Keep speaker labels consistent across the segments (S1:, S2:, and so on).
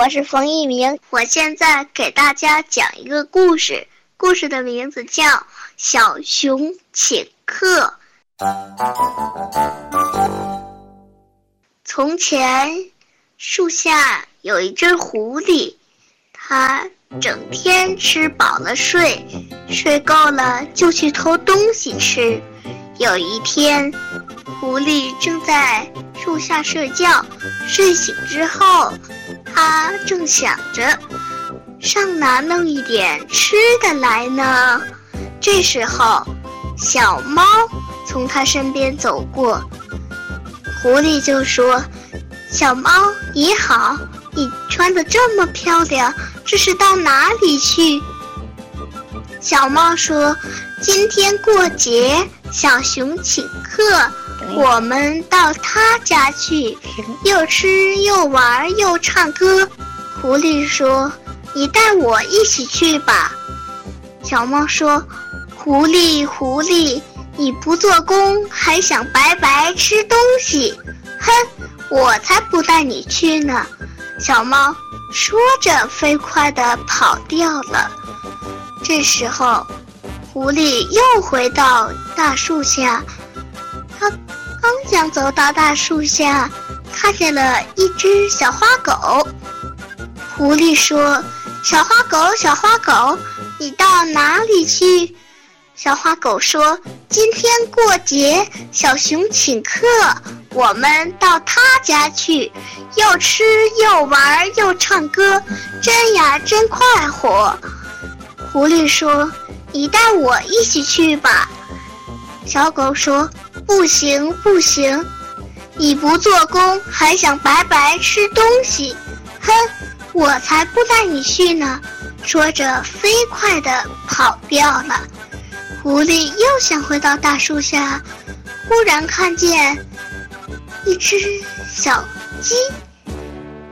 S1: 我是冯一鸣，我现在给大家讲一个故事，故事的名字叫《小熊请客》。从前，树下有一只狐狸，它整天吃饱了睡，睡够了就去偷东西吃。有一天，狐狸正在树下睡觉，睡醒之后，它正想着上哪弄一点吃的来呢。这时候，小猫从它身边走过。狐狸就说：“小猫你好，你穿的这么漂亮，这是到哪里去？”小猫说：“今天过节，小熊请客，我们到他家去，又吃又玩又唱歌。”狐狸说：“你带我一起去吧。”小猫说：“狐狸，狐狸。”你不做工还想白白吃东西？哼，我才不带你去呢！小猫说着，飞快地跑掉了。这时候，狐狸又回到大树下，它刚想走到大树下，看见了一只小花狗。狐狸说：“小花狗，小花狗，你到哪里去？”小花狗说：“今天过节，小熊请客，我们到他家去，又吃又玩又唱歌，真呀真快活。”狐狸说：“你带我一起去吧。”小狗说：“不行不行，你不做工还想白白吃东西？哼，我才不带你去呢！”说着，飞快地跑掉了。狐狸又想回到大树下，忽然看见一只小鸡。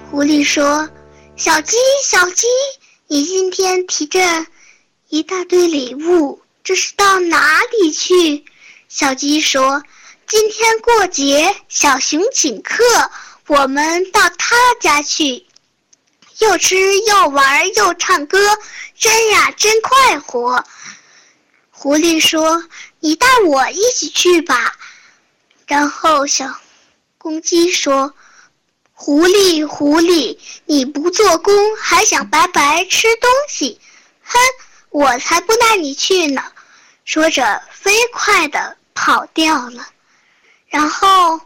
S1: 狐狸说：“小鸡，小鸡，你今天提着一大堆礼物，这是到哪里去？”小鸡说：“今天过节，小熊请客，我们到他家去，又吃又玩又唱歌，真呀真快活。”狐狸说：“你带我一起去吧。”然后小公鸡说：“狐狸，狐狸，你不做工还想白白吃东西？哼，我才不带你去呢！”说着，飞快地跑掉了。然后，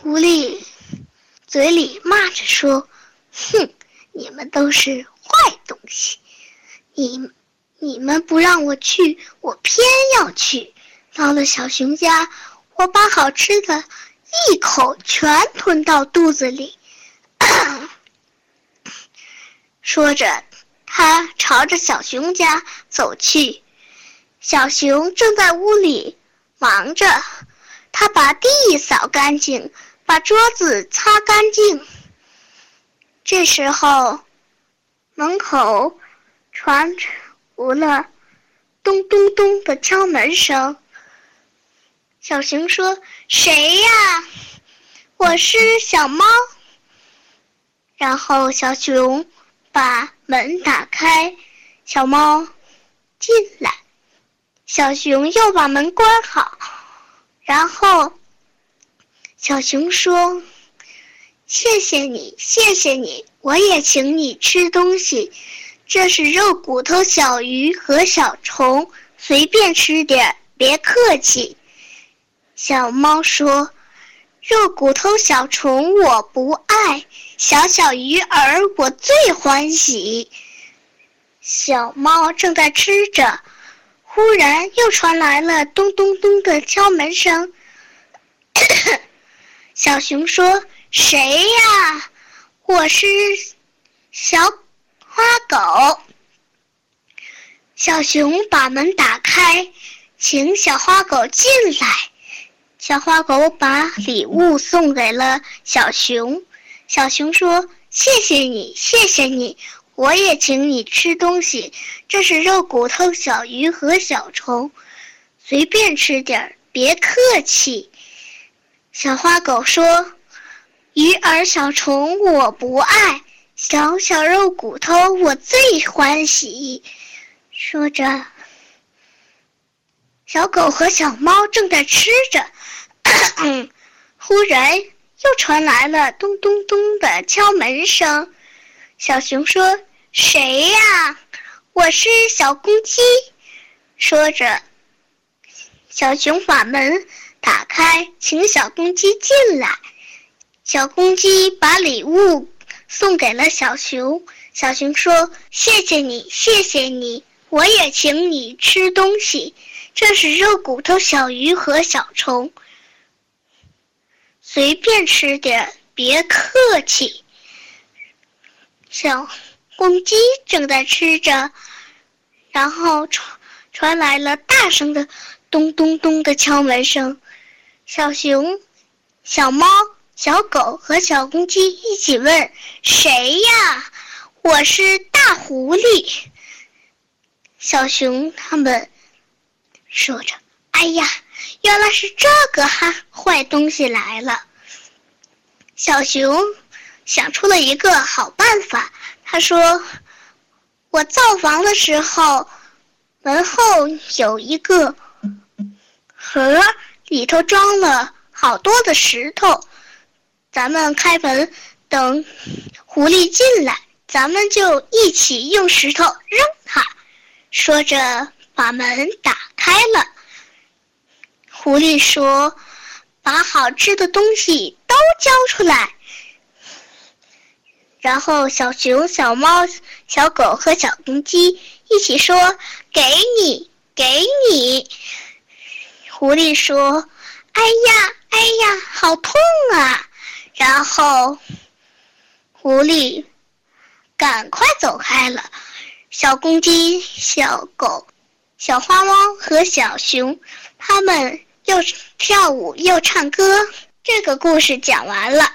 S1: 狐狸嘴里骂着说：“哼，你们都是坏东西，你。”你们不让我去，我偏要去。到了小熊家，我把好吃的一口全吞到肚子里。说着，他朝着小熊家走去。小熊正在屋里忙着，他把地扫干净，把桌子擦干净。这时候，门口传出。了咚咚咚的敲门声，小熊说：“谁呀？我是小猫。”然后小熊把门打开，小猫进来。小熊又把门关好，然后小熊说：“谢谢你，谢谢你，我也请你吃东西。”这是肉骨头小鱼和小虫，随便吃点，别客气。小猫说：“肉骨头小虫我不爱，小小鱼儿我最欢喜。”小猫正在吃着，忽然又传来了咚咚咚的敲门声。小熊说：“谁呀？我是小。”花狗，小熊把门打开，请小花狗进来。小花狗把礼物送给了小熊。小熊说：“谢谢你，谢谢你，我也请你吃东西。这是肉骨头小鱼和小虫，随便吃点儿，别客气。”小花狗说：“鱼儿小虫我不爱。”小小肉骨头，我最欢喜。”说着，小狗和小猫正在吃着，忽然又传来了咚咚咚的敲门声。小熊说：“谁呀？我是小公鸡。”说着，小熊把门打开，请小公鸡进来。小公鸡把礼物送给了小熊。小熊说：“谢谢你，谢谢你，我也请你吃东西。这是肉骨头小鱼和小虫，随便吃点，别客气。”小公鸡正在吃着，然后传传来了大声的咚咚咚的敲门声。小熊、小猫。小狗和小公鸡一起问：“谁呀？”“我是大狐狸。”小熊他们说着：“哎呀，原来是这个哈坏东西来了。”小熊想出了一个好办法，他说：“我造房的时候，门后有一个盒，里头装了好多的石头。”咱们开门，等狐狸进来，咱们就一起用石头扔它。说着，把门打开了。狐狸说：“把好吃的东西都交出来。”然后，小熊、小猫、小狗和小公鸡一起说：“给你，给你。”狐狸说：“哎呀，哎呀，好痛啊！”然后，狐狸赶快走开了。小公鸡、小狗、小花猫和小熊，他们又跳舞又唱歌。这个故事讲完了。